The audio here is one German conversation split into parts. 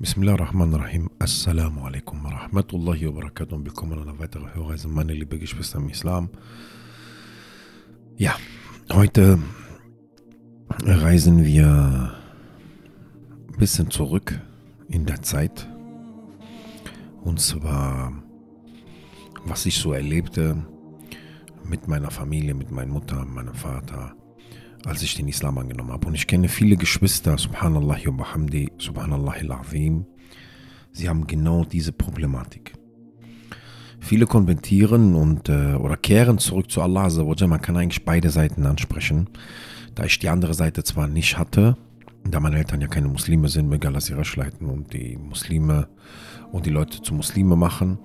Bismillah rahman rahim. Assalamu alaikum wa rahmatullahi wa barakatuh und willkommen an einer weiteren Hörreise, meine liebe Geschwister im Islam. Ja, heute reisen wir ein bisschen zurück in der Zeit. Und zwar, was ich so erlebte mit meiner Familie, mit meiner Mutter, meinem Vater, als ich den Islam angenommen habe. Und ich kenne viele Geschwister, subhanallah wa bihamdi, subhanallah al-azim. Sie haben genau diese Problematik. Viele konventieren und äh, oder kehren zurück zu Allah. Man kann eigentlich beide Seiten ansprechen. Da ich die andere Seite zwar nicht hatte, da meine Eltern ja keine Muslime sind, egal, dass sie Rasch leiten und die Muslime und die Leute zu Muslime machen.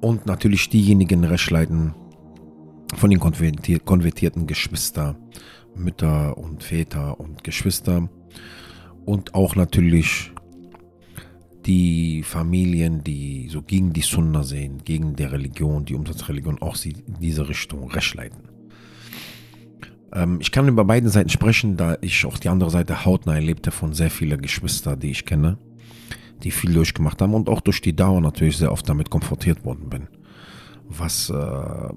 Und natürlich diejenigen Rasch leiten von den konvertierten Geschwistern Mütter und Väter und Geschwister und auch natürlich die Familien, die so gegen die Sunna sehen, gegen der Religion, die Umsatzreligion, auch sie in diese Richtung recht leiten. Ähm, ich kann über beide Seiten sprechen, da ich auch die andere Seite hautnah erlebte von sehr vielen Geschwistern, die ich kenne, die viel durchgemacht haben und auch durch die Dauer natürlich sehr oft damit konfrontiert worden bin, was äh,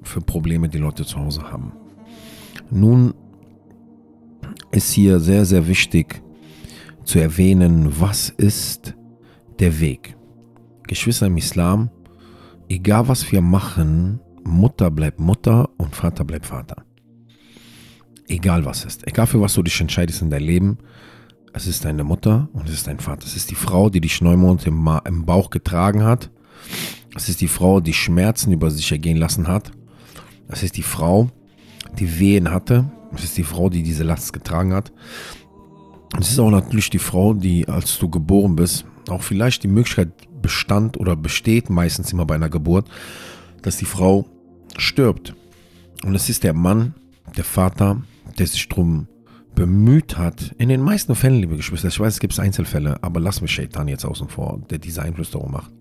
für Probleme die Leute zu Hause haben. Nun ist hier sehr, sehr wichtig zu erwähnen, was ist der Weg. Geschwister im Islam, egal was wir machen, Mutter bleibt Mutter und Vater bleibt Vater. Egal was ist, egal für was du dich entscheidest in deinem Leben, es ist deine Mutter und es ist dein Vater. Es ist die Frau, die dich im, im Bauch getragen hat. Es ist die Frau, die Schmerzen über sich ergehen lassen hat. Es ist die Frau, die Wehen hatte, es ist die Frau, die diese Last getragen hat. Es ist auch natürlich die Frau, die, als du geboren bist, auch vielleicht die Möglichkeit bestand oder besteht, meistens immer bei einer Geburt, dass die Frau stirbt. Und es ist der Mann, der Vater, der sich darum bemüht hat, in den meisten Fällen, liebe Geschwister, ich weiß, es gibt Einzelfälle, aber lass mich Shaitan jetzt außen vor, der diese Einflüsterung macht.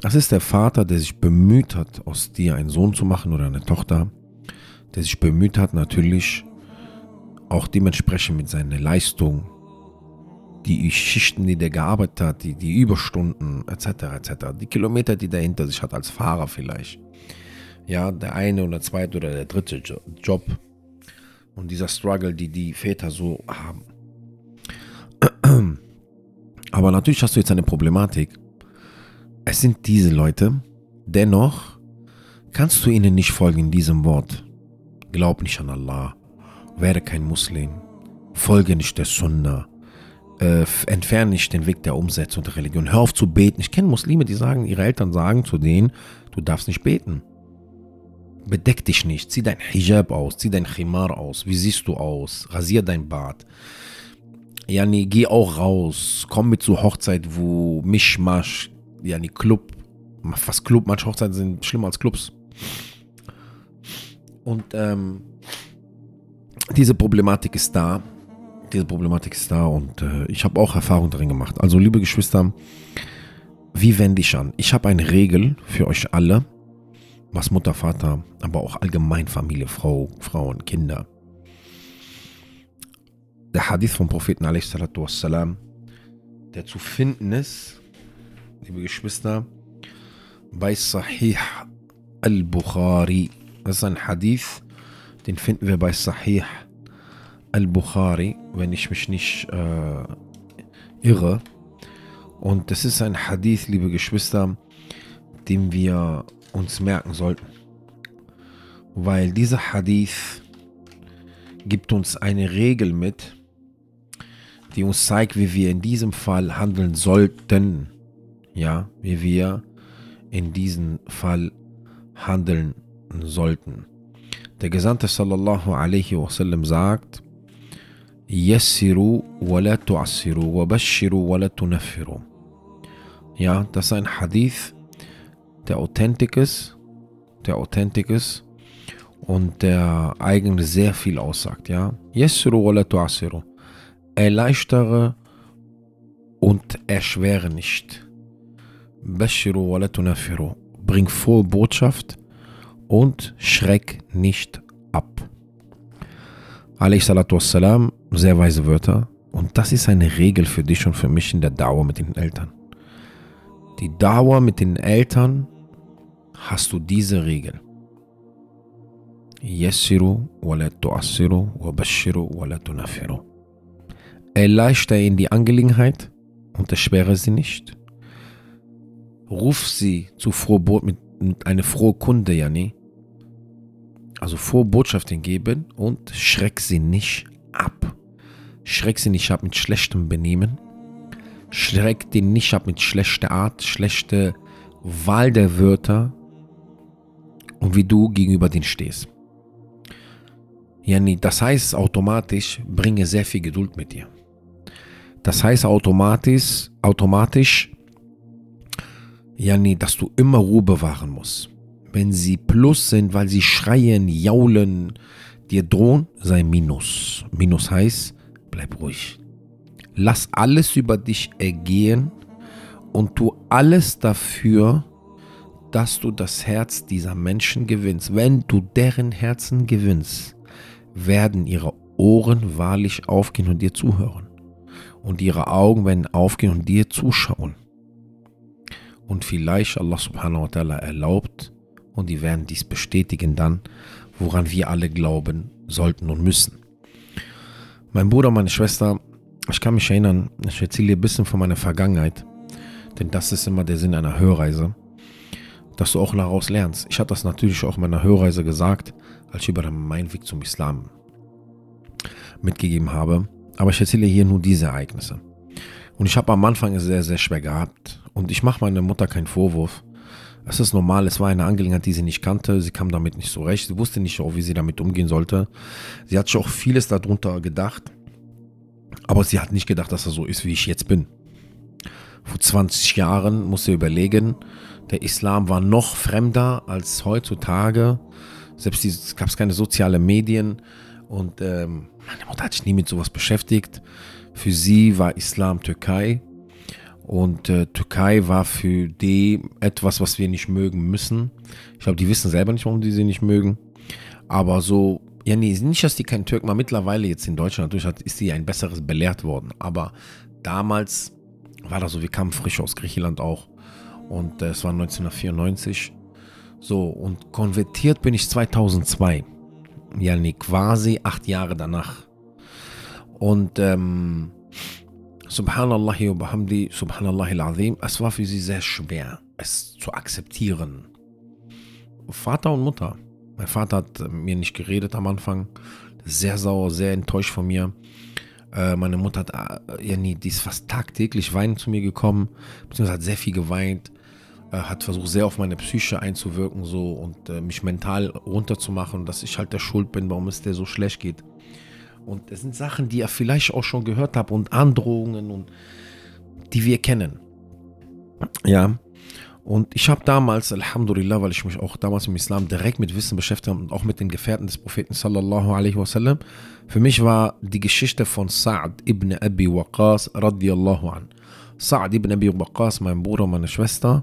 Das ist der Vater, der sich bemüht hat, aus dir einen Sohn zu machen oder eine Tochter, der sich bemüht hat, natürlich auch dementsprechend mit seiner Leistung, die Schichten, die der gearbeitet hat, die, die Überstunden etc. etc., die Kilometer, die der hinter sich hat als Fahrer vielleicht. Ja, der eine oder zweite oder der dritte Job und dieser Struggle, die die Väter so haben. Aber natürlich hast du jetzt eine Problematik. Es sind diese Leute, dennoch kannst du ihnen nicht folgen in diesem Wort. Glaub nicht an Allah. Werde kein Muslim. Folge nicht der Sunna. Äh, entferne nicht den Weg der Umsetzung der Religion. Hör auf zu beten. Ich kenne Muslime, die sagen, ihre Eltern sagen zu denen, du darfst nicht beten. Bedeck dich nicht. Zieh dein Hijab aus. Zieh dein Khimar aus. Wie siehst du aus? Rasier dein Bart. Nee, geh auch raus. Komm mit zur Hochzeit, wo Mischmasch, nee, Club, was Club, manche Hochzeiten sind schlimmer als Clubs. Und ähm, diese Problematik ist da. Diese Problematik ist da und äh, ich habe auch Erfahrung darin gemacht. Also, liebe Geschwister, wie wende ich an? Ich habe eine Regel für euch alle, was Mutter, Vater, aber auch allgemein Familie, Frau, Frauen, Kinder. Der Hadith vom Propheten wassalam, der zu finden ist, liebe Geschwister, bei Sahih al-Bukhari das ist ein Hadith, den finden wir bei Sahih al-Bukhari, wenn ich mich nicht äh, irre. Und das ist ein Hadith, liebe Geschwister, den wir uns merken sollten. Weil dieser Hadith gibt uns eine Regel mit, die uns zeigt, wie wir in diesem Fall handeln sollten. Ja, wie wir in diesem Fall handeln sollten. Der Gesandte sallallahu alaihi wasallam sagt, Yassiru wa la tu'assiru wa bashiru wa la tunaffiru. Ja, das ist ein Hadith, der authentisch ist, der authentisch ist und der eigentlich sehr viel aussagt, ja. Yassiru wa la tu'assiru. Erleichtere und erschwere nicht. Bashiru wa la tunaffiru. Bring frohe Botschaft und schreck nicht ab. Alayhi sehr weise Wörter, Und das ist eine Regel für dich und für mich in der Dauer mit den Eltern. Die Dauer mit den Eltern hast du diese Regel. Erleichter ihnen die Angelegenheit und erschwere sie nicht. Ruf sie zu frohe Boot mit, mit einer frohe Kunde, Yani. Also frohe Botschaft geben und schreck sie nicht ab. Schreck sie nicht ab mit schlechtem Benehmen. Schreck den nicht ab mit schlechter Art, schlechter Wahl der Wörter und wie du gegenüber denen stehst. Yani, das heißt automatisch, bringe sehr viel Geduld mit dir. Das heißt automatisch, automatisch, Yani, dass du immer Ruhe bewahren musst. Wenn sie plus sind, weil sie schreien, jaulen, dir drohen, sei Minus. Minus heißt, bleib ruhig. Lass alles über dich ergehen und tu alles dafür, dass du das Herz dieser Menschen gewinnst. Wenn du deren Herzen gewinnst, werden ihre Ohren wahrlich aufgehen und dir zuhören. Und ihre Augen werden aufgehen und dir zuschauen. Und vielleicht Allah subhanahu wa ta'ala erlaubt und die werden dies bestätigen dann, woran wir alle glauben sollten und müssen. Mein Bruder, meine Schwester, ich kann mich erinnern, ich erzähle dir ein bisschen von meiner Vergangenheit, denn das ist immer der Sinn einer Hörreise dass du auch daraus lernst. Ich hatte das natürlich auch in meiner Hörreise gesagt, als ich über meinen Weg zum Islam mitgegeben habe. Aber ich erzähle hier nur diese Ereignisse. Und ich habe am Anfang es sehr, sehr schwer gehabt. Und ich mache meiner Mutter keinen Vorwurf. Es ist normal, es war eine Angelegenheit, die sie nicht kannte. Sie kam damit nicht so recht. Sie wusste nicht auch, wie sie damit umgehen sollte. Sie hat sich auch vieles darunter gedacht. Aber sie hat nicht gedacht, dass er so ist, wie ich jetzt bin. Vor 20 Jahren musste überlegen, der Islam war noch fremder als heutzutage. Selbst es gab keine sozialen Medien und ähm, meine Mutter hat sich nie mit sowas beschäftigt. Für sie war Islam Türkei und äh, Türkei war für die etwas, was wir nicht mögen müssen. Ich glaube, die wissen selber nicht, warum die sie nicht mögen. Aber so, ja, nee, nicht, dass die kein Türken war. Mittlerweile jetzt in Deutschland natürlich ist sie ein besseres belehrt worden. Aber damals war das so, wir kamen frisch aus Griechenland auch. Und äh, es war 1994. So, und konvertiert bin ich 2002. Ja, nee, quasi acht Jahre danach. Und ähm, Subhanallah wa bihamdi, Subhanallah al-Azim, es war für sie sehr schwer, es zu akzeptieren. Vater und Mutter. Mein Vater hat mir nicht geredet am Anfang. Sehr sauer, sehr enttäuscht von mir. Äh, meine Mutter hat, äh, ja nie, die ist fast tagtäglich weinend zu mir gekommen, beziehungsweise hat sehr viel geweint, äh, hat versucht sehr auf meine Psyche einzuwirken so und äh, mich mental runterzumachen, dass ich halt der Schuld bin, warum es der so schlecht geht. Und es sind Sachen, die ihr vielleicht auch schon gehört habt und Androhungen und die wir kennen. Ja, und ich habe damals, Alhamdulillah, weil ich mich auch damals im Islam direkt mit Wissen beschäftigt habe und auch mit den Gefährten des Propheten sallallahu alaihi wasallam, für mich war die Geschichte von Sa'd ibn Abi Waqas radiallahu an. Sa'd ibn Abi Waqas, mein Bruder und meine Schwester,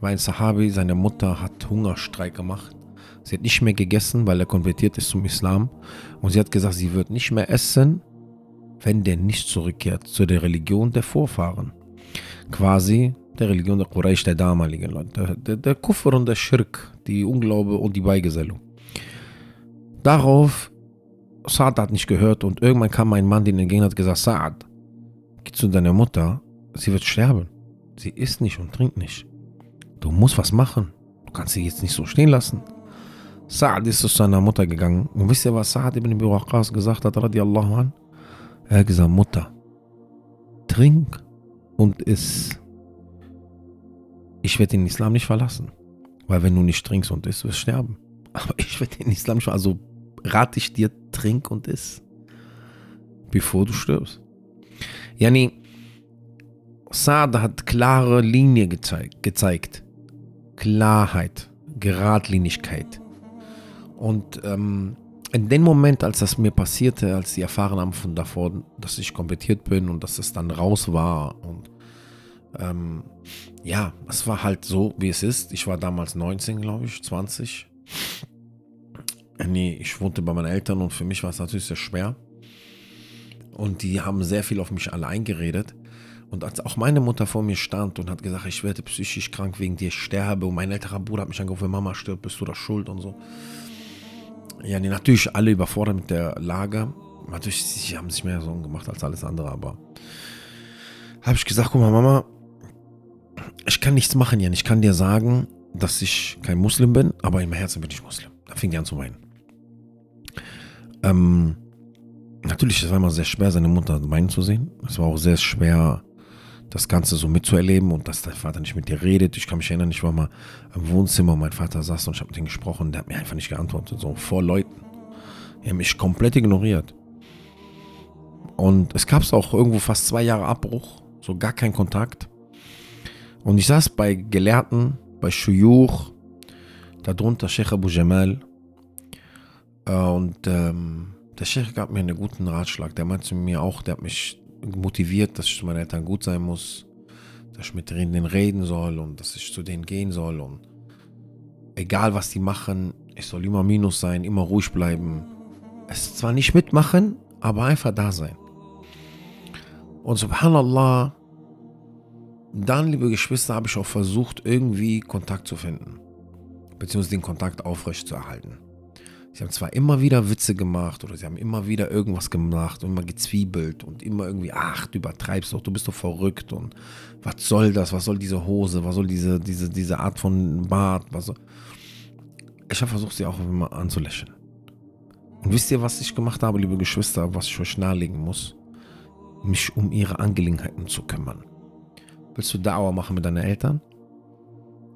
war ein Sahabi, seine Mutter hat Hungerstreik gemacht. Sie hat nicht mehr gegessen, weil er konvertiert ist zum Islam. Und sie hat gesagt, sie wird nicht mehr essen, wenn der nicht zurückkehrt zu der Religion der Vorfahren. Quasi der Religion der Quraysh, der damaligen Leute. Der, der, Kufr und der Schirk, die Unglaube und die Beigesellung. Darauf, Saad hat nicht gehört und irgendwann kam ein Mann, den entgegen hat gesagt, Saad, geh zu deiner Mutter, sie wird sterben. Sie isst nicht und trinkt nicht. Du musst was machen. Du kannst sie jetzt nicht so stehen lassen. Saad ist zu seiner Mutter gegangen. Und wisst ihr, was Saad ibn Abi Waqqas gesagt hat, radiallahu an? Er hat gesagt, Mutter, trink und iss ich werde den Islam nicht verlassen. Weil wenn du nicht trinkst und isst, wirst du sterben. Aber ich werde den Islam nicht verlassen. Also rate ich dir, trink und iss. Bevor du stirbst. Yani, Saad hat klare Linie gezeigt, gezeigt. Klarheit, Geradlinigkeit. Und ähm, in dem Moment, als das mir passierte, als sie erfahren haben von davor, dass ich kompetiert bin und dass es dann raus war und ähm, ja, es war halt so, wie es ist. Ich war damals 19, glaube ich, 20. Nee, ich wohnte bei meinen Eltern und für mich war es natürlich sehr schwer. Und die haben sehr viel auf mich alle eingeredet. Und als auch meine Mutter vor mir stand und hat gesagt, ich werde psychisch krank wegen dir, sterbe. Und mein älterer Bruder hat mich angerufen, Mama stirbt, bist du da schuld und so. Ja, die natürlich alle überfordert mit der Lage. Natürlich, sie haben sich mehr Sorgen gemacht als alles andere, aber habe ich gesagt, guck mal, Mama, ich kann nichts machen, Jan. Ich kann dir sagen, dass ich kein Muslim bin, aber im Herzen bin ich Muslim. Da fing die an zu weinen. Ähm, natürlich, es war immer sehr schwer, seine Mutter weinen zu sehen. Es war auch sehr schwer, das Ganze so mitzuerleben und dass dein Vater nicht mit dir redet. Ich kann mich erinnern, ich war mal im Wohnzimmer mein Vater saß und ich habe mit ihm gesprochen und der hat mir einfach nicht geantwortet, so vor Leuten. Er hat mich komplett ignoriert. Und es gab auch irgendwo fast zwei Jahre Abbruch, so gar kein Kontakt. Und ich saß bei Gelehrten, bei Shuyuch, darunter Sheikh Abu Jamal. Äh, und ähm, der Sheikh gab mir einen guten Ratschlag. Der meinte mir auch, der hat mich motiviert, dass ich zu meinen Eltern gut sein muss, dass ich mit denen reden soll und dass ich zu denen gehen soll. Und egal was die machen, ich soll immer Minus sein, immer ruhig bleiben. Es zwar nicht mitmachen, aber einfach da sein. Und subhanallah, dann, liebe Geschwister, habe ich auch versucht, irgendwie Kontakt zu finden. Beziehungsweise den Kontakt aufrecht zu erhalten. Sie haben zwar immer wieder Witze gemacht oder sie haben immer wieder irgendwas gemacht und immer gezwiebelt und immer irgendwie, ach, du übertreibst doch, du bist doch verrückt und was soll das, was soll diese Hose, was soll diese, diese, diese Art von Bart, was soll. Ich habe versucht, sie auch immer anzulächeln. Und wisst ihr, was ich gemacht habe, liebe Geschwister, was ich euch nahelegen muss? Mich um ihre Angelegenheiten zu kümmern. Willst du Dauer machen mit deinen Eltern?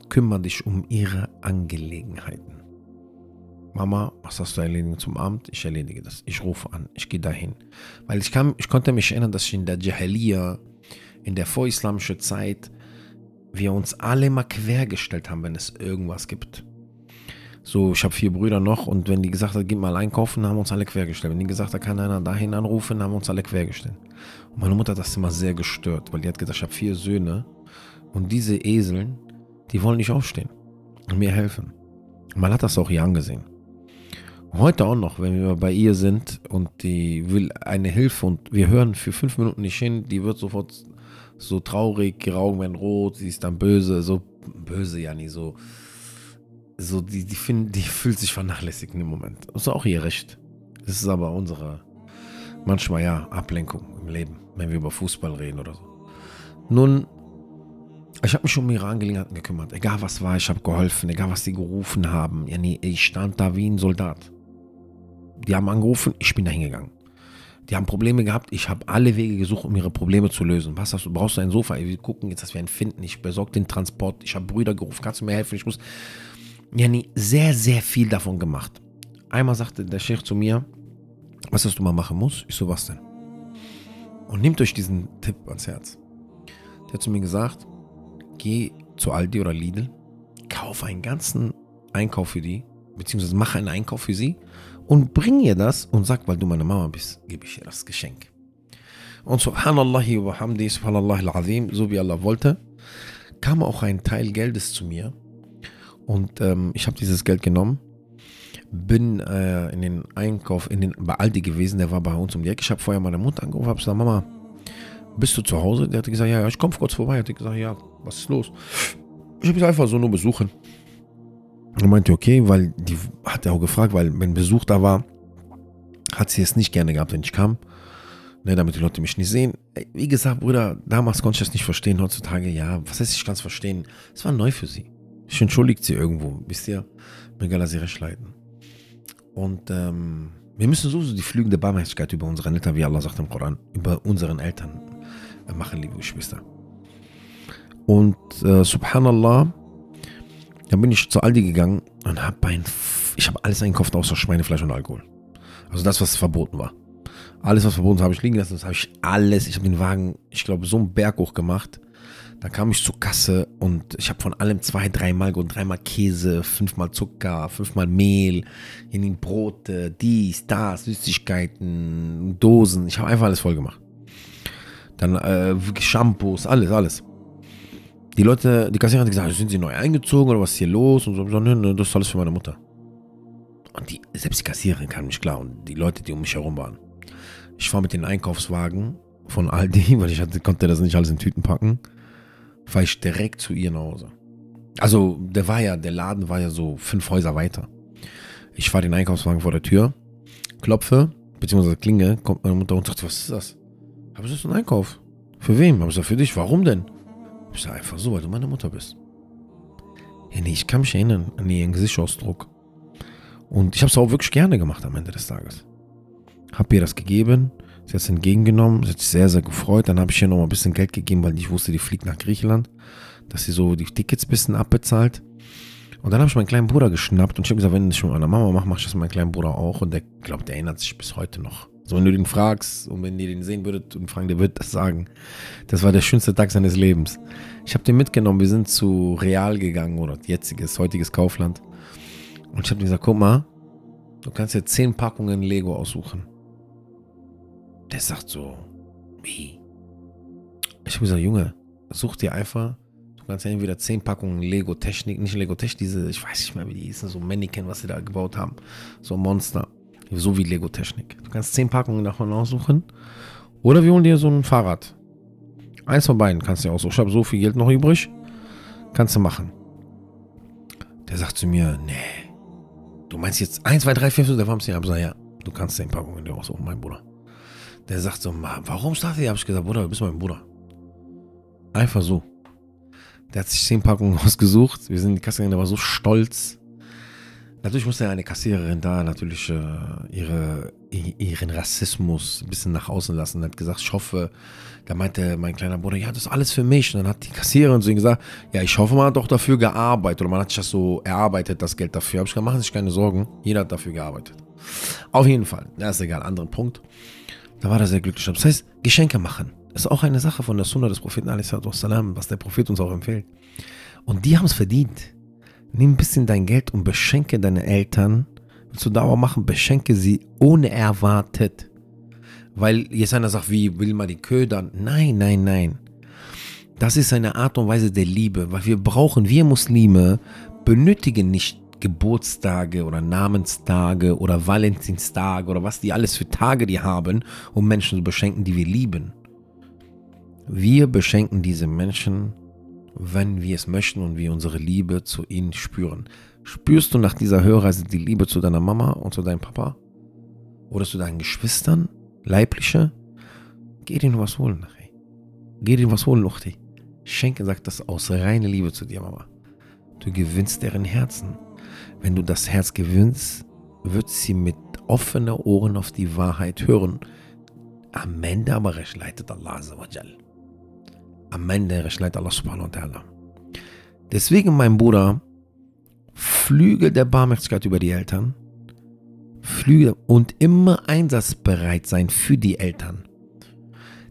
Kümmer dich um ihre Angelegenheiten. Mama, was hast du erledigt zum Abend? Ich erledige das. Ich rufe an, ich gehe dahin. Weil ich, kann, ich konnte mich erinnern, dass in der Jahiliya, in der vorislamischen Zeit, wir uns alle mal quergestellt haben, wenn es irgendwas gibt. So, ich habe vier Brüder noch und wenn die gesagt hat, geh mal einkaufen, haben uns alle quergestellt. Wenn die gesagt hat, kann einer dahin anrufen, haben uns alle quergestellt. Und meine Mutter hat das immer sehr gestört, weil die hat gesagt, ich habe vier Söhne und diese Eseln, die wollen nicht aufstehen und mir helfen. Man hat das auch hier angesehen. Heute auch noch, wenn wir bei ihr sind und die will eine Hilfe und wir hören für fünf Minuten nicht hin, die wird sofort so traurig, ihre Augen werden rot, sie ist dann böse, so böse, ja nie so. So, die, die, find, die fühlt sich vernachlässigt im Moment. Das ist auch ihr Recht. Das ist aber unsere, manchmal ja, Ablenkung im Leben, wenn wir über Fußball reden oder so. Nun, ich habe mich um ihre Angelegenheiten gekümmert. Egal was war, ich habe geholfen, egal was sie gerufen haben. Ja, nee, ich stand da wie ein Soldat. Die haben angerufen, ich bin da hingegangen. Die haben Probleme gehabt, ich habe alle Wege gesucht, um ihre Probleme zu lösen. Was hast du? Brauchst du ein Sofa? Wir gucken jetzt, dass wir einen finden. Ich besorge den Transport. Ich habe Brüder gerufen, kannst du mir helfen? Ich muss. Ja, nee, sehr, sehr viel davon gemacht. Einmal sagte der Chef zu mir, was hast du mal machen musst? Ich so, was denn? Und nehmt euch diesen Tipp ans Herz. Der hat zu mir gesagt, geh zu Aldi oder Lidl, kauf einen ganzen Einkauf für die, beziehungsweise mach einen Einkauf für sie und bring ihr das und sag, weil du meine Mama bist, gebe ich ihr das Geschenk. Und subhanallah hamdi, subhanallah al-azim, so wie Allah wollte, kam auch ein Teil Geldes zu mir und ähm, ich habe dieses Geld genommen, bin äh, in den Einkauf, in den, bei Aldi gewesen, der war bei uns um die Ecke. Ich habe vorher meine Mutter angerufen, habe gesagt, Mama, bist du zu Hause? Der hat gesagt, ja, ja, ich komme kurz vorbei. Hat gesagt, ja, was ist los? Ich habe mich einfach so nur besuchen. Er meinte, okay, weil die hat er auch gefragt, weil wenn Besuch da war, hat sie es nicht gerne gehabt, wenn ich kam. Ne, damit die Leute mich nicht sehen. Wie gesagt, Bruder, damals konnte ich das nicht verstehen. Heutzutage, ja, was heißt, ich kann es verstehen. Es war neu für sie. Ich entschuldigt sie irgendwo, wisst ihr? Mir egal, sie recht leiden. Und ähm, wir müssen so die fliegende Barmherzigkeit über unsere Eltern, wie Allah sagt im Koran, über unseren Eltern äh, machen, liebe Geschwister. Und äh, subhanallah, dann bin ich zu Aldi gegangen und habe ein, ich habe alles einkauft außer Schweinefleisch und Alkohol. Also das, was verboten war. Alles, was verboten war, habe ich liegen lassen. Das habe ich alles. Ich habe den Wagen, ich glaube, so einen Berg hoch gemacht. Da kam ich zur Kasse und ich habe von allem zwei, dreimal und dreimal Käse, fünfmal Zucker, fünfmal Mehl, in den Brote, dies, das, Süßigkeiten, Dosen. Ich habe einfach alles voll gemacht. Dann äh, Shampoos, alles, alles die Leute, die Kassiererin hat gesagt, sind sie neu eingezogen oder was ist hier los? Und so, so ne, das ist alles für meine Mutter. Und die, selbst die Kassiererin kam nicht klar und die Leute, die um mich herum waren. Ich fahre mit den Einkaufswagen von Aldi, weil ich hatte, konnte das nicht alles in Tüten packen, fahre ich direkt zu ihr nach Hause. Also, der war ja, der Laden war ja so fünf Häuser weiter. Ich fahre den Einkaufswagen vor der Tür, klopfe, beziehungsweise klinge, kommt meine Mutter und sagt, was ist das? Ich das ein Einkauf? Für wem? Habe ich gesagt, für dich. Warum denn? Ich sage einfach so, weil du meine Mutter bist. Ja, nee, ich kann mich erinnern an ihren Gesichtsausdruck. Und ich habe es auch wirklich gerne gemacht am Ende des Tages. Hab ihr das gegeben, sie hat es entgegengenommen, sie hat sich sehr, sehr gefreut. Dann habe ich ihr noch mal ein bisschen Geld gegeben, weil ich wusste, die fliegt nach Griechenland, dass sie so die Tickets ein bisschen abbezahlt. Und dann habe ich meinen kleinen Bruder geschnappt und ich habe gesagt, wenn ich mit meiner Mama mache, mache ich das mit meinem kleinen Bruder auch. Und der glaubt, der erinnert sich bis heute noch. So, wenn du den fragst und wenn ihr den sehen würdet und fragen, der wird das sagen. Das war der schönste Tag seines Lebens. Ich habe den mitgenommen, wir sind zu Real gegangen oder jetziges, heutiges Kaufland. Und ich habe gesagt, guck mal, du kannst dir zehn Packungen Lego aussuchen. Der sagt so, wie? Ich habe gesagt, Junge, such dir einfach, du kannst ja entweder zehn Packungen Lego Technik, nicht Lego Technik, diese, ich weiß nicht mehr, wie die hießen, so Mannequin, was sie da gebaut haben. So Monster. So wie Lego Technik. Du kannst zehn Packungen davon aussuchen. Oder wir holen dir so ein Fahrrad. Eins von beiden kannst du dir aussuchen. Ich habe so viel Geld noch übrig. Kannst du machen. Der sagt zu mir, nee, Du meinst jetzt 1, 2, 3, 4, 5, der war ein aber ja, du kannst 10 Packungen dir aussuchen, mein Bruder. Der sagt so, warum sagt ihr? Hab ich gesagt, Bruder, du bist mein Bruder. Einfach so. Der hat sich 10 Packungen ausgesucht. Wir sind in die Kasse gegangen, der war so stolz. Natürlich musste eine Kassiererin da natürlich äh, ihre, ihren Rassismus ein bisschen nach außen lassen. Er hat gesagt, ich hoffe, da meinte mein kleiner Bruder, ja, das ist alles für mich. Und dann hat die Kassiererin zu ihm gesagt, ja, ich hoffe, man hat doch dafür gearbeitet. Oder man hat sich das so erarbeitet, das Geld dafür. Hab ich gesagt, machen Sie sich keine Sorgen. Jeder hat dafür gearbeitet. Auf jeden Fall. Das ist egal, anderen Punkt. Da war er sehr glücklich. Das heißt, Geschenke machen. Ist auch eine Sache von der Sunna des Propheten, was der Prophet uns auch empfiehlt. Und die haben es verdient. Nimm ein bisschen dein Geld und beschenke deine Eltern. Willst du Dauer machen, beschenke sie ohne erwartet. Weil jetzt einer sagt, wie will man die ködern? Nein, nein, nein. Das ist eine Art und Weise der Liebe, weil wir brauchen, wir Muslime benötigen nicht Geburtstage oder Namenstage oder Valentinstage oder was die alles für Tage die haben, um Menschen zu beschenken, die wir lieben. Wir beschenken diese Menschen wenn wir es möchten und wir unsere Liebe zu ihnen spüren. Spürst du nach dieser Hörreise die Liebe zu deiner Mama und zu deinem Papa? Oder zu deinen Geschwistern? Leibliche? Geh dir was holen nachher. Geh dir was holen, Luchti. Schenke, sagt das aus reiner Liebe zu dir, Mama. Du gewinnst deren Herzen. Wenn du das Herz gewinnst, wird sie mit offenen Ohren auf die Wahrheit hören. Am Ende aber recht leitet Allah Azzawajal am Ende rechnete Allah subhanahu wa ta'ala. Deswegen, mein Bruder, Flügel der Barmherzigkeit über die Eltern, Flügel und immer einsatzbereit sein für die Eltern.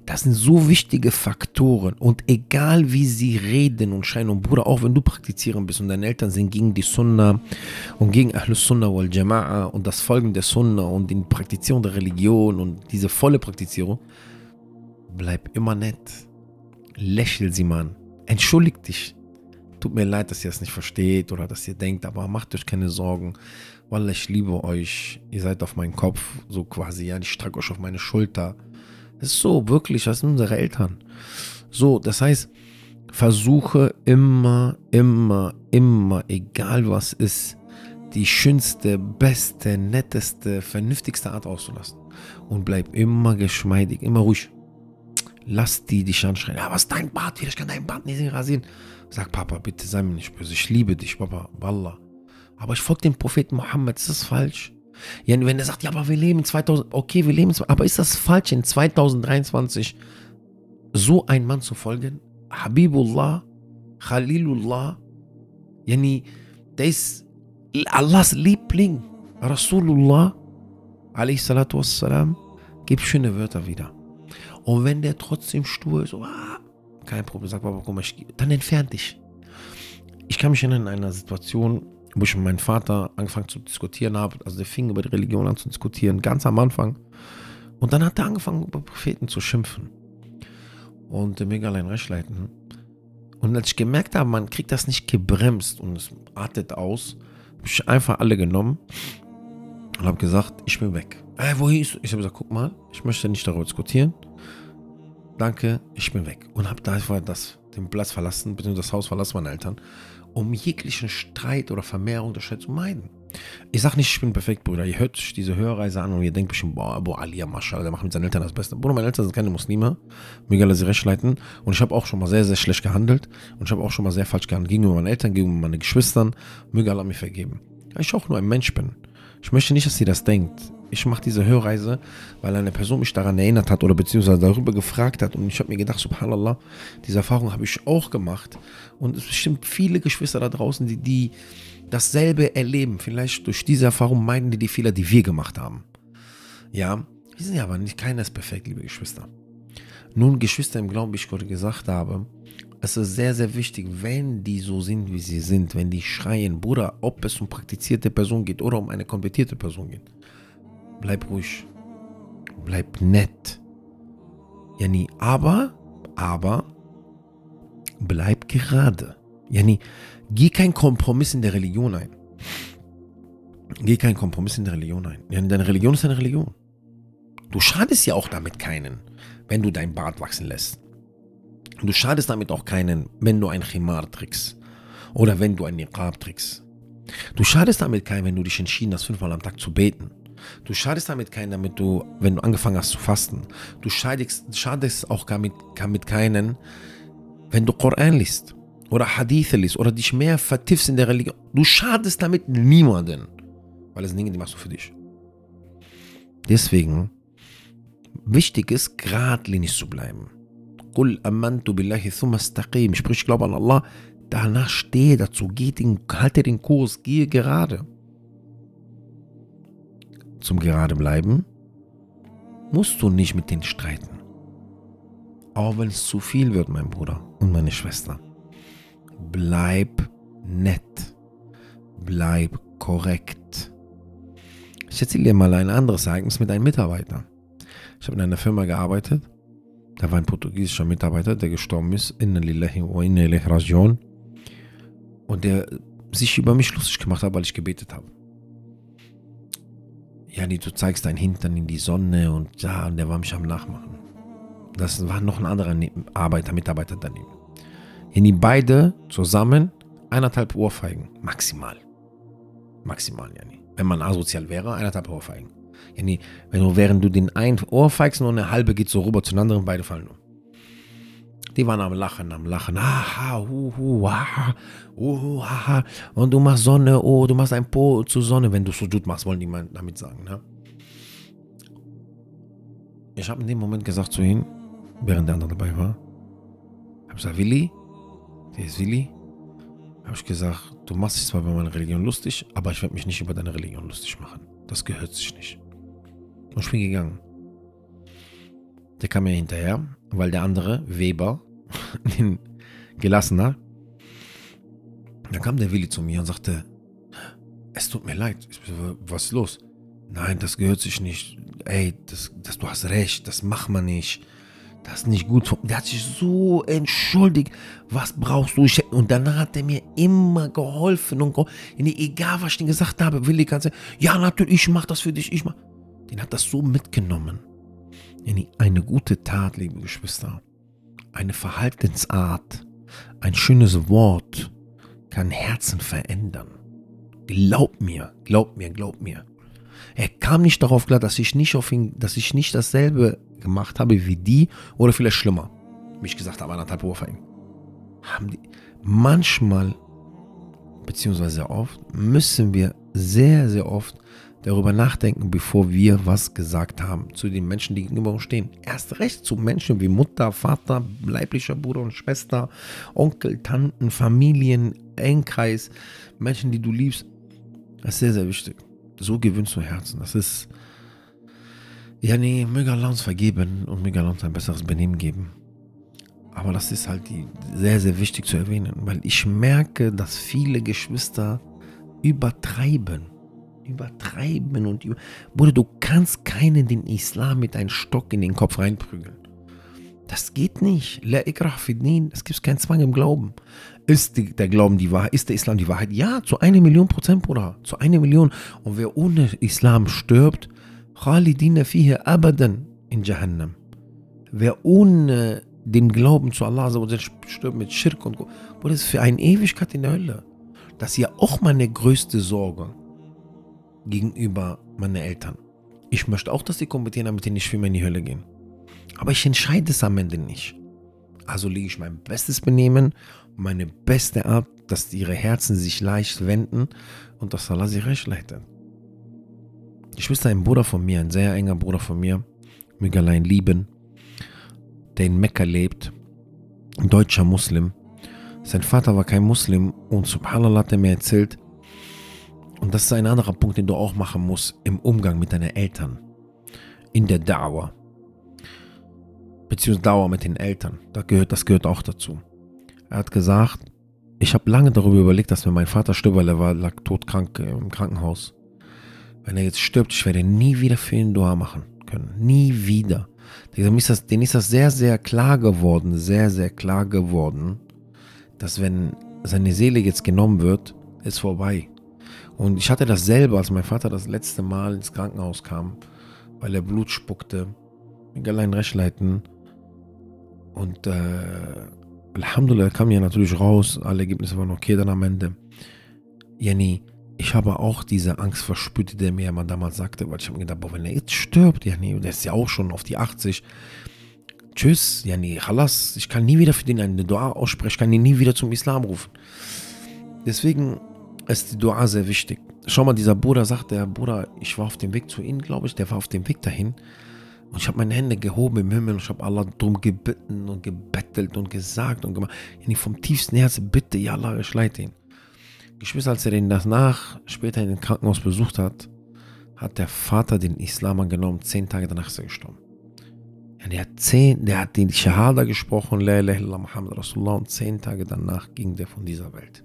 Das sind so wichtige Faktoren und egal wie sie reden und schreien und Bruder, auch wenn du praktizieren bist und deine Eltern sind gegen die Sunna und gegen Ahlus Sunna wal Jama'a und das Folgen der Sunna und die Praktizierung der Religion und diese volle Praktizierung, bleib immer nett lächel sie mal an. Entschuldigt dich. Tut mir leid, dass ihr es nicht versteht oder dass ihr denkt, aber macht euch keine Sorgen. Wallah, ich liebe euch. Ihr seid auf meinem Kopf, so quasi, ja. Ich trage euch auf meine Schulter. Das ist so, wirklich, das sind unsere Eltern. So, das heißt, versuche immer, immer, immer, egal was ist, die schönste, beste, netteste, vernünftigste Art auszulassen. Und bleib immer geschmeidig, immer ruhig. Lass die dich anschreien. Ja, was dein Bart wieder? Ich kann dein Bart nicht rasieren. Sag, Papa, bitte sei mir nicht böse. Ich liebe dich, Papa. Wallah. Aber ich folge dem Propheten Mohammed. Ist das falsch? Ja, wenn er sagt, ja, aber wir leben 2000, okay, wir leben, aber ist das falsch in 2023 so ein Mann zu folgen? Habibullah, Khalilullah, yani, der ist Allahs Liebling, Rasulullah, alayhi salatu wassalam, gib schöne Wörter wieder. Und wenn der trotzdem stur ist, oh, kein Problem, sag Papa, guck mal, ich, dann entfernt dich. Ich kann mich erinnern an einer Situation, wo ich mit meinem Vater angefangen zu diskutieren habe. Also der fing über die Religion an zu diskutieren, ganz am Anfang. Und dann hat er angefangen, über Propheten zu schimpfen. Und mega allein recht leiten. Und als ich gemerkt habe, man kriegt das nicht gebremst und es artet aus, habe ich einfach alle genommen, und habe gesagt, ich bin weg. Äh, wohin ist Ich habe gesagt, guck mal, ich möchte nicht darüber diskutieren. Danke, ich bin weg. Und habe da das, den Platz verlassen, beziehungsweise das Haus verlassen meiner Eltern, um jeglichen Streit oder Vermehrung der Streit zu meiden. Ich sage nicht, ich bin perfekt, Bruder. Ihr hört diese Hörreise an und ihr denkt bestimmt, boah, boah, Alia, Mascha, der macht mit seinen Eltern das Beste. Bruder, meine Eltern sind keine Muslime. Möge Allah sie recht leiten. Und ich habe auch schon mal sehr, sehr schlecht gehandelt. Und ich habe auch schon mal sehr falsch gehandelt gegenüber meinen Eltern, gegenüber meinen Geschwistern. Möge Allah mir vergeben. Weil ich auch nur ein Mensch bin. Ich möchte nicht, dass sie das denkt. Ich mache diese Hörreise, weil eine Person mich daran erinnert hat oder beziehungsweise darüber gefragt hat. Und ich habe mir gedacht, subhanallah, diese Erfahrung habe ich auch gemacht. Und es bestimmt viele Geschwister da draußen, die, die dasselbe erleben. Vielleicht durch diese Erfahrung meinen die die Fehler, die wir gemacht haben. Ja, wir sind ja aber nicht, keiner ist perfekt, liebe Geschwister. Nun, Geschwister im Glauben, wie ich gerade gesagt habe, es ist sehr, sehr wichtig, wenn die so sind, wie sie sind, wenn die schreien, Bruder, ob es um praktizierte Person geht oder um eine konvertierte Person geht, bleib ruhig, bleib nett. Ja, nie, aber, aber, bleib gerade. Ja, nie, geh keinen Kompromiss in der Religion ein. Geh keinen Kompromiss in der Religion ein. Ja, deine Religion ist deine Religion. Du schadest ja auch damit keinen, wenn du dein Bart wachsen lässt. Du schadest damit auch keinen, wenn du ein Chimar trägst oder wenn du ein Niqab trägst. Du schadest damit keinen, wenn du dich entschieden hast, fünfmal am Tag zu beten. Du schadest damit keinen, damit du, wenn du angefangen hast zu fasten. Du schadest, schadest auch damit, damit keinen, wenn du Koran liest oder Hadith liest oder dich mehr vertiefst in der Religion. Du schadest damit niemanden, weil es Dinge, die machst du für dich. Deswegen, wichtig ist, geradlinig zu bleiben. Qul amantu billahi thumma istaqim. Sprich, ich glaube an Allah. Danach stehe dazu. Geh den, halte den Kurs. Gehe gerade. Zum gerade bleiben musst du nicht mit denen streiten. Auch wenn es zu viel wird, mein Bruder und meine Schwester. Bleib nett. Bleib korrekt. Ich erzähle dir mal ein anderes Ereignis mit einem Mitarbeiter. Ich habe in einer Firma gearbeitet da war ein portugiesischer Mitarbeiter, der gestorben ist, in lillahi wa. Und der sich über mich lustig gemacht hat, weil ich gebetet habe. Ja, du zeigst dein Hintern in die Sonne und ja, und der war mich am Nachmachen. Das war noch ein anderer Arbeiter, Mitarbeiter daneben. In die beide zusammen eineinhalb Ohrfeigen. Maximal. Maximal, Jani. Wenn man asozial wäre, eineinhalb Ohrfeigen. Ja, wenn du, während du den einen Ohr feigst, nur eine halbe geht so rüber zu den anderen, beide fallen um. Die waren am Lachen, am Lachen. Aha, uhu, aha, uhu, aha. Und du machst Sonne, oh, du machst ein Po zur Sonne. Wenn du so gut machst, wollen die damit sagen. Ne? Ich habe in dem Moment gesagt zu ihm, während der andere dabei war, habe gesagt, Willi, der ist Willi, habe ich gesagt, du machst dich zwar über meine Religion lustig, aber ich werde mich nicht über deine Religion lustig machen. Das gehört sich nicht. Und ich bin gegangen. Der kam mir hinterher, weil der andere, Weber, ihn gelassen hat. Dann kam der Willi zu mir und sagte, es tut mir leid. Was ist los? Nein, das gehört sich nicht. Ey, das, das, du hast recht, das macht man nicht. Das ist nicht gut. Der hat sich so entschuldigt. Was brauchst du? Und dann hat er mir immer geholfen. Und egal, was ich ihm gesagt habe, Willi kann sagen, ja, natürlich, ich mach das für dich. Ich mach den hat das so mitgenommen. Eine gute Tat, liebe Geschwister, eine Verhaltensart, ein schönes Wort kann Herzen verändern. Glaub mir, glaub mir, glaub mir. Er kam nicht darauf klar, dass ich nicht auf ihn, dass ich nicht dasselbe gemacht habe wie die oder vielleicht schlimmer. Wie ich gesagt habe, anderthalb Ohrfeigen. Haben die, manchmal, beziehungsweise sehr oft, müssen wir sehr, sehr oft darüber nachdenken, bevor wir was gesagt haben zu den Menschen, die gegenüber uns stehen. Erst recht zu Menschen wie Mutter, Vater, leiblicher Bruder und Schwester, Onkel, Tanten, Familien, Engkreis, Menschen, die du liebst. Das ist sehr, sehr wichtig. So gewöhnst du Herzen. Das ist, ja, nee, möge Allah uns vergeben und möge Allah uns ein besseres Benehmen geben. Aber das ist halt die, sehr, sehr wichtig zu erwähnen, weil ich merke, dass viele Geschwister übertreiben übertreiben und über Bruder, du kannst keinen den Islam mit einem Stock in den Kopf reinprügeln. Das geht nicht. Es gibt keinen Zwang im Glauben. Ist der Glauben die Wahrheit? Ist der Islam die Wahrheit? Ja, zu einer Million Prozent, Bruder. Zu einer Million. Und wer ohne Islam stirbt, Khalidina fihi abadan in Jahannam. Wer ohne den Glauben zu Allah stirbt mit Schirk und Bruder, das ist für eine Ewigkeit in der Hölle. Das ist ja auch meine größte Sorge gegenüber meinen Eltern. Ich möchte auch, dass die kommentieren, damit die nicht für mich in die Hölle gehen. Aber ich entscheide es am Ende nicht. Also lege ich mein bestes Benehmen meine beste Art, dass ihre Herzen sich leicht wenden und dass Allah sie recht leitet. Ich wüsste einen Bruder von mir, ein sehr enger Bruder von mir, möge allein lieben, der in Mekka lebt, ein deutscher Muslim. Sein Vater war kein Muslim und subhanallah hat er mir erzählt, und das ist ein anderer Punkt, den du auch machen musst im Umgang mit deinen Eltern, in der Dauer beziehungsweise Dauer mit den Eltern. Das gehört, das gehört auch dazu. Er hat gesagt, ich habe lange darüber überlegt, dass mir mein Vater stirbt, weil er war lag todkrank im Krankenhaus. Wenn er jetzt stirbt, ich werde nie wieder für ihn Dua machen können. Nie wieder. Denen ist, das, denen ist das sehr, sehr klar geworden, sehr, sehr klar geworden, dass wenn seine Seele jetzt genommen wird, ist vorbei. Und ich hatte das selber, als mein Vater das letzte Mal ins Krankenhaus kam, weil er Blut spuckte, mit allein Rechtleiten, und äh, Alhamdulillah kam ja natürlich raus, alle Ergebnisse waren okay dann am Ende. Yani, ich habe auch diese Angst verspürt, die der mir immer damals sagte, weil ich habe mir gedacht, boah, wenn er jetzt stirbt, Yani, der ist ja auch schon auf die 80. Tschüss, Yani, Halas, ich kann nie wieder für den eine Dua aussprechen, ich kann ihn nie wieder zum Islam rufen. Deswegen ist die Dua sehr wichtig. Schau mal, dieser Bruder sagt, der Bruder, ich war auf dem Weg zu ihnen, glaube ich, der war auf dem Weg dahin. Und ich habe meine Hände gehoben im Himmel und ich habe Allah darum gebeten und gebettelt und gesagt und gemacht. Ich vom tiefsten Herzen bitte, ja Allah, ich leite ihn. Geschwister, als er ihn danach später in den Krankenhaus besucht hat, hat der Vater den Islam angenommen. Zehn Tage danach ist er gestorben. Ja, der, hat zehn, der hat den Shahada gesprochen, La ilaha illallah Muhammad Rasulullah, und zehn Tage danach ging der von dieser Welt.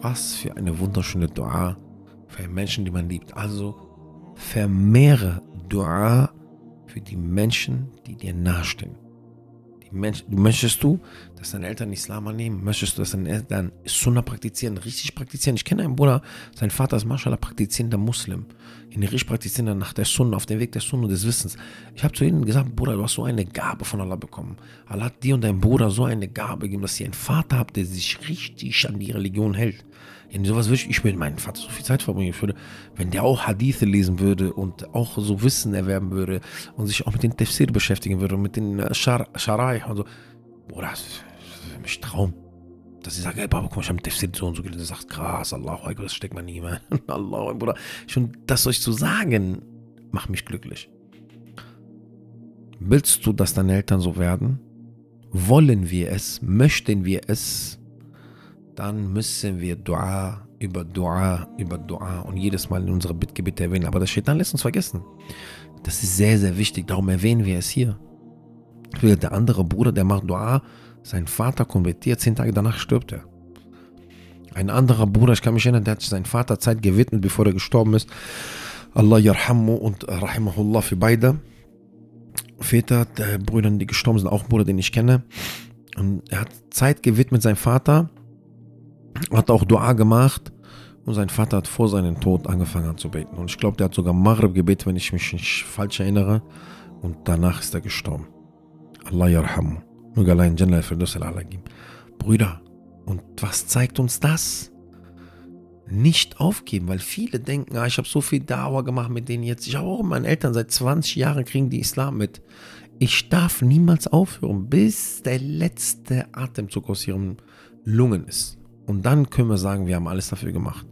Was für eine wunderschöne Dua für Menschen, die man liebt. Also vermehre Dua für die Menschen, die dir nahestehen. Die Mensch, möchtest du, dass deine Eltern Islam annehmen? Möchtest du, dass deine Eltern Sunnah praktizieren, richtig praktizieren? Ich kenne einen Bruder, sein Vater ist Mashallah praktizierender Muslim. In richtig praktizierender nach der Sunnah, auf dem Weg der Sunnah des Wissens. Ich habe zu ihnen gesagt, Bruder, du hast so eine Gabe von Allah bekommen. Allah hat dir und deinem Bruder so eine Gabe gegeben, dass ihr einen Vater habt, der sich richtig an die Religion hält. In sowas würde ich, ich mit meinem Vater so viel Zeit verbringen. Ich würde, wenn der auch Hadithe lesen würde und auch so Wissen erwerben würde und sich auch mit den Tafsir beschäftigen würde und mit den äh, Sharai und so. Bruder, ist mich Traum. Dass ich sage, ey Papa, guck mal, ich habe Tafsir so und so gelesen. Du sagst, krass, Akbar, das steckt man nie mehr. Allahu Bruder. Schon das euch zu sagen, macht mich glücklich. Willst du, dass deine Eltern so werden? Wollen wir es? Möchten wir es? dann müssen wir Dua über Dua über Dua und jedes Mal in unserer Bittgebete erwähnen. Aber das steht dann, lässt uns vergessen. Das ist sehr, sehr wichtig, darum erwähnen wir es hier. Der andere Bruder, der macht Dua, sein Vater konvertiert, zehn Tage danach stirbt er. Ein anderer Bruder, ich kann mich erinnern, der hat seinen Vater Zeit gewidmet, bevor er gestorben ist. Allah yarhamu und rahimahullah für beide. Väter der Brüder, die gestorben sind, auch Bruder, den ich kenne. Und er hat Zeit gewidmet, seinem Vater hat auch Dua gemacht und sein Vater hat vor seinem Tod angefangen zu beten. Und ich glaube, der hat sogar Maghrib gebetet, wenn ich mich nicht falsch erinnere. Und danach ist er gestorben. Allah yarhamu. Möge allein Jannah Firdaus al geben. Brüder, und was zeigt uns das? Nicht aufgeben, weil viele denken, ah, ich habe so viel Dauer gemacht mit denen jetzt. Ich habe auch meine Eltern seit 20 Jahren kriegen die Islam mit. Ich darf niemals aufhören, bis der letzte Atemzug aus ihren Lungen ist. Und dann können wir sagen, wir haben alles dafür gemacht.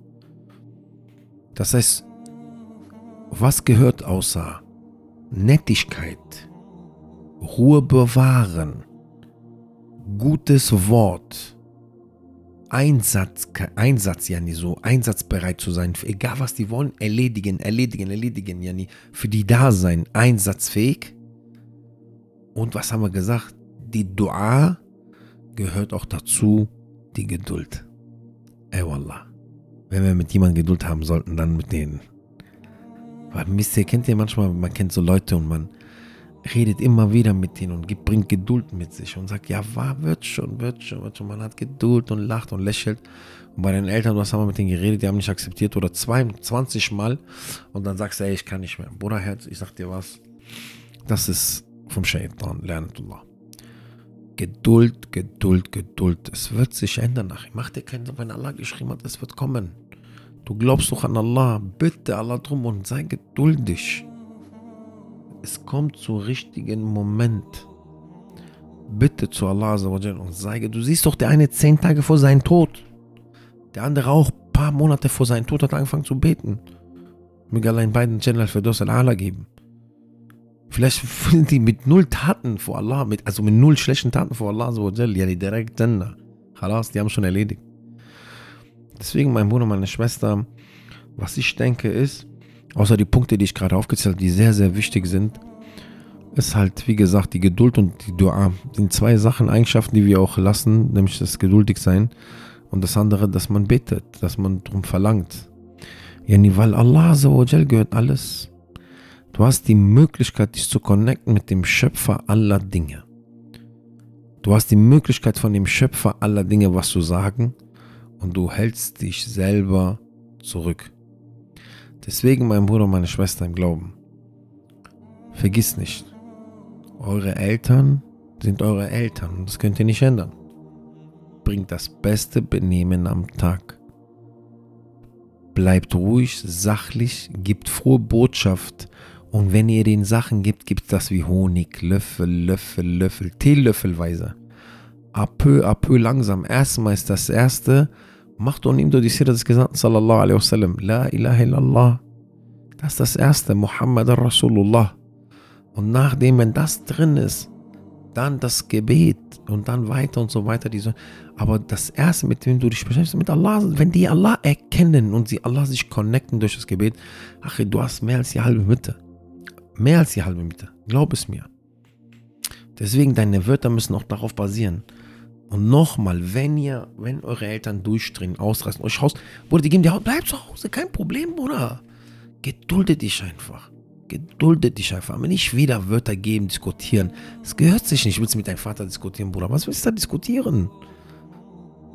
Das heißt, was gehört außer Nettigkeit, Ruhe bewahren, gutes Wort, Einsatz, Einsatz, Jani, so einsatzbereit zu sein, egal was die wollen, erledigen, erledigen, erledigen, Jani, für die da sein, einsatzfähig. Und was haben wir gesagt? Die Dua gehört auch dazu, die Geduld. Ey Wallah. Wenn wir mit jemandem Geduld haben sollten, dann mit denen. Weil wisst ihr, kennt ihr manchmal, man kennt so Leute und man, redet immer wieder mit denen und bringt Geduld mit sich und sagt, ja, war, wird schon, wird schon, wird schon. Man hat Geduld und lacht und lächelt. Und bei den Eltern, du hast einmal mit denen geredet, die haben nicht akzeptiert oder 22 Mal und dann sagst du, ey, ich kann nicht mehr. Bruderherz, ich sag dir was, das ist vom Shaitan, lernetullah. Geduld, Geduld, Geduld. Es wird sich ändern nachher. Mach dir keinen Sorgen, wenn Allah geschrieben hat, es wird kommen. Du glaubst doch an Allah. Bitte Allah drum und sei geduldig. Es kommt zum richtigen Moment. Bitte zu Allah und sei Du siehst doch, der eine zehn Tage vor seinem Tod. Der andere auch ein paar Monate vor seinem Tod hat angefangen zu beten. Möge allein beiden General für al-Ala geben. Vielleicht sind die mit null Taten vor Allah, mit, also mit null schlechten Taten vor Allah, ja, die direkt Jannah. Khalas, die haben schon erledigt. Deswegen, mein Bruder, meine Schwester, was ich denke ist, außer die Punkte, die ich gerade aufgezählt habe, die sehr, sehr wichtig sind, ist halt, wie gesagt, die Geduld und die Dua. Das sind zwei Sachen, Eigenschaften, die wir auch lassen, nämlich das geduldig sein und das andere, dass man betet, dass man darum verlangt. Yani, weil Allah gehört alles. Du hast die Möglichkeit, dich zu connecten mit dem Schöpfer aller Dinge. Du hast die Möglichkeit von dem Schöpfer aller Dinge was zu sagen und du hältst dich selber zurück. Deswegen, mein Bruder und meine Schwester im Glauben, vergiss nicht, eure Eltern sind eure Eltern und das könnt ihr nicht ändern. Bringt das beste Benehmen am Tag. Bleibt ruhig, sachlich, gibt frohe Botschaft und wenn ihr den Sachen gibt, gibt das wie Honig, Löffel, Löffel, Löffel, Teelöffelweise. A peu, a peu langsam. Erstmal ist das Erste, macht und nimm du die Sirah des Gesandten sallallahu alaihi wasallam. La ilaha illallah. Das ist das Erste, Muhammad Rasulullah. Und nachdem, wenn das drin ist, dann das Gebet und dann weiter und so weiter. Diese, aber das Erste, mit dem du dich beschäftigst, mit Allah, wenn die Allah erkennen und sie Allah sich connecten durch das Gebet, ach, du hast mehr als die halbe Mitte. Mehr als die halbe Miete. Glaub es mir. Deswegen, deine Wörter müssen auch darauf basieren. Und nochmal, wenn ihr, wenn eure Eltern durchdrehen, ausreißen, euch Haus, Bruder, die geben dir Haus, bleib zu Hause, kein Problem, Bruder. Gedulde dich einfach. Gedulde dich einfach. Wenn nicht wieder Wörter geben, diskutieren. Es gehört sich nicht. Willst du mit deinem Vater diskutieren, Bruder? Was willst du da diskutieren?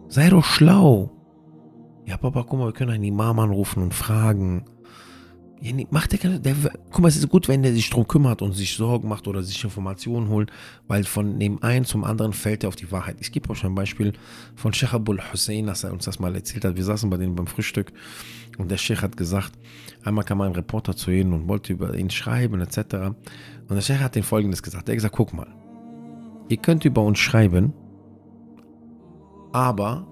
Sei doch schlau. Ja, Papa, guck mal, wir können einen Imam anrufen und fragen. Ja, nee, macht der. Der, guck mal, es ist gut, wenn der sich drum kümmert und sich Sorgen macht oder sich Informationen holt, weil von dem einen zum anderen fällt er auf die Wahrheit. Ich gebe euch ein Beispiel von Sheikh Abul Hussein, dass er uns das mal erzählt hat. Wir saßen bei denen beim Frühstück und der Sheikh hat gesagt, einmal kam ein Reporter zu ihnen und wollte über ihn schreiben, etc. Und der Sheikh hat den folgendes gesagt: Er hat gesagt, guck mal, ihr könnt über uns schreiben, aber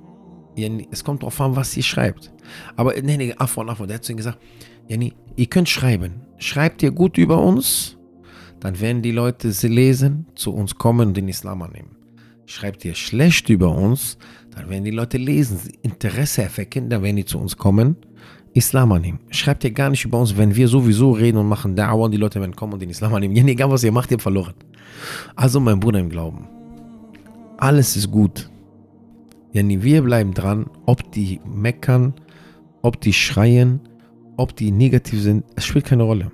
es kommt darauf an, was ihr schreibt. Aber, nee, nee, Afon, Afon, der hat zu ihm gesagt, Yani, ihr könnt schreiben. Schreibt ihr gut über uns, dann werden die Leute sie lesen, zu uns kommen und den Islam annehmen. Schreibt ihr schlecht über uns, dann werden die Leute lesen, Interesse erwecken, dann werden die zu uns kommen, Islam annehmen. Schreibt ihr gar nicht über uns, wenn wir sowieso reden und machen Da'wah und die Leute werden kommen und den Islam annehmen. Ja, egal was ihr macht, ihr habt verloren. Also mein Bruder im Glauben, alles ist gut. Ja, wir bleiben dran, ob die meckern, ob die schreien, ob die negativ sind, es spielt keine Rolle.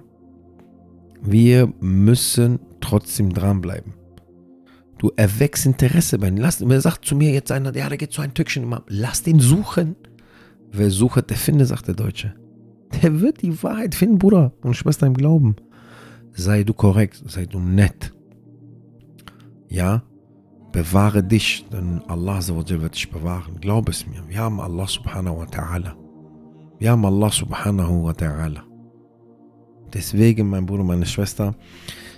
Wir müssen trotzdem dranbleiben. Du erweckst Interesse bei. Lass, wer sagt zu mir jetzt einer, ja, da geht so ein Tückchen immer. Lass den suchen. Wer sucht, der finde, sagt der Deutsche. Der wird die Wahrheit finden, Bruder und Schwester im Glauben. Sei du korrekt, sei du nett. Ja, bewahre dich, denn Allah wird dich bewahren. Glaub es mir. Wir haben Allah subhanahu wa ta'ala. Wir haben Allah subhanahu wa ta'ala. Deswegen, mein Bruder, meine Schwester,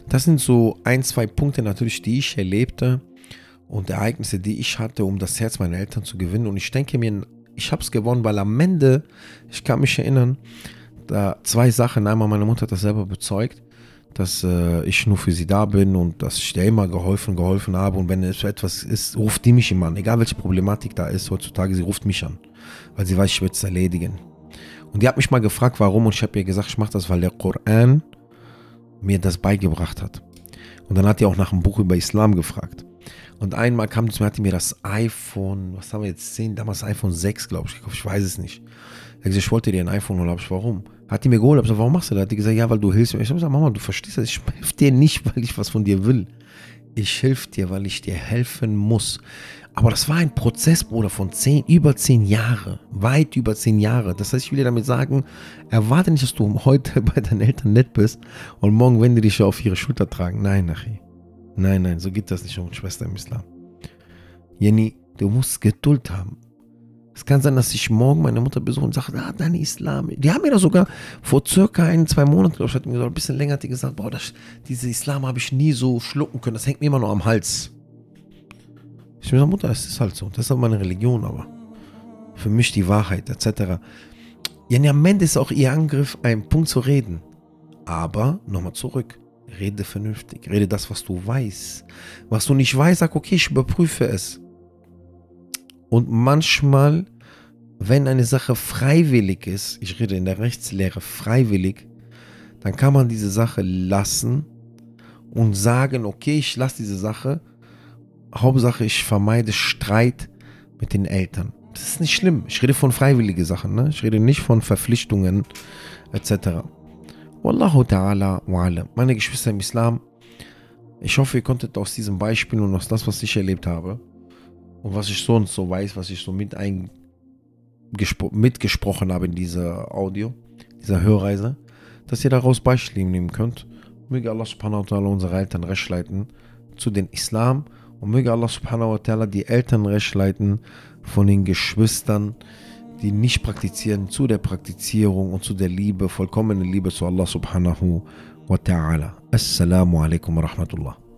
das sind so ein, zwei Punkte natürlich, die ich erlebte und Ereignisse, die ich hatte, um das Herz meiner Eltern zu gewinnen. Und ich denke mir, ich habe es gewonnen, weil am Ende, ich kann mich erinnern, da zwei Sachen. Einmal, meine Mutter hat das selber bezeugt, dass äh, ich nur für sie da bin und dass ich dir immer geholfen, geholfen habe. Und wenn es etwas ist, ruft die mich immer an. Egal welche Problematik da ist heutzutage, sie ruft mich an. Weil sie weiß, ich werde es erledigen. Und die hat mich mal gefragt, warum. Und ich habe ihr gesagt, ich mache das, weil der Koran mir das beigebracht hat. Und dann hat die auch nach einem Buch über Islam gefragt. Und einmal kam zu mir, hatte mir das iPhone, was haben wir jetzt, 10, damals iPhone 6, glaube ich, gekauft, ich weiß es nicht. Hat gesagt, ich wollte dir ein iPhone holen, hab ich, warum? Hat die mir geholt, hab ich gesagt, warum machst du das? Hat die gesagt, ja, weil du hilfst mir. Ich hab gesagt, Mama, du verstehst das, ich helfe dir nicht, weil ich was von dir will. Ich helfe dir, weil ich dir helfen muss. Aber das war ein Prozess, Bruder, von zehn, über zehn Jahre. Weit über zehn Jahre. Das heißt, ich will dir damit sagen, erwarte nicht, dass du heute bei deinen Eltern nett bist und morgen wenn die dich auf ihre Schulter tragen. Nein, Nachi. Nein, nein, so geht das nicht um Schwester im Islam. Jenny, du musst Geduld haben. Es kann sein, dass ich morgen meine Mutter besuche und sage, ah, dein Islam. Die haben mir da sogar vor circa ein, zwei Monaten, glaube ich, hat mir gesagt, ein bisschen länger hat die gesagt, boah, das, diese Islam habe ich nie so schlucken können. Das hängt mir immer noch am Hals. Ich mir Mutter, es ist halt so. Das ist halt meine Religion, aber für mich die Wahrheit, etc. Ja, am Ende ist auch ihr Angriff ein Punkt zu reden. Aber, nochmal zurück, rede vernünftig. Rede das, was du weißt. Was du nicht weißt, sag, okay, ich überprüfe es. Und manchmal, wenn eine Sache freiwillig ist, ich rede in der Rechtslehre freiwillig, dann kann man diese Sache lassen und sagen, okay, ich lasse diese Sache Hauptsache, ich vermeide Streit mit den Eltern. Das ist nicht schlimm. Ich rede von freiwilligen Sachen. Ne? Ich rede nicht von Verpflichtungen etc. Wallahu ta'ala wa'ala. Meine Geschwister im Islam, ich hoffe, ihr konntet aus diesem Beispiel und aus das, was ich erlebt habe und was ich so und so weiß, was ich so mit mitgesprochen habe in dieser Audio, dieser Hörreise, dass ihr daraus Beispiele nehmen könnt. Möge Allah subhanahu wa ta'ala unsere Eltern recht leiten zu den Islam und möge Allah subhanahu wa ta'ala die Eltern recht leiten von den Geschwistern, die nicht praktizieren, zu der Praktizierung und zu der Liebe, vollkommene Liebe zu Allah subhanahu wa ta'ala. Assalamu alaikum wa rahmatullah.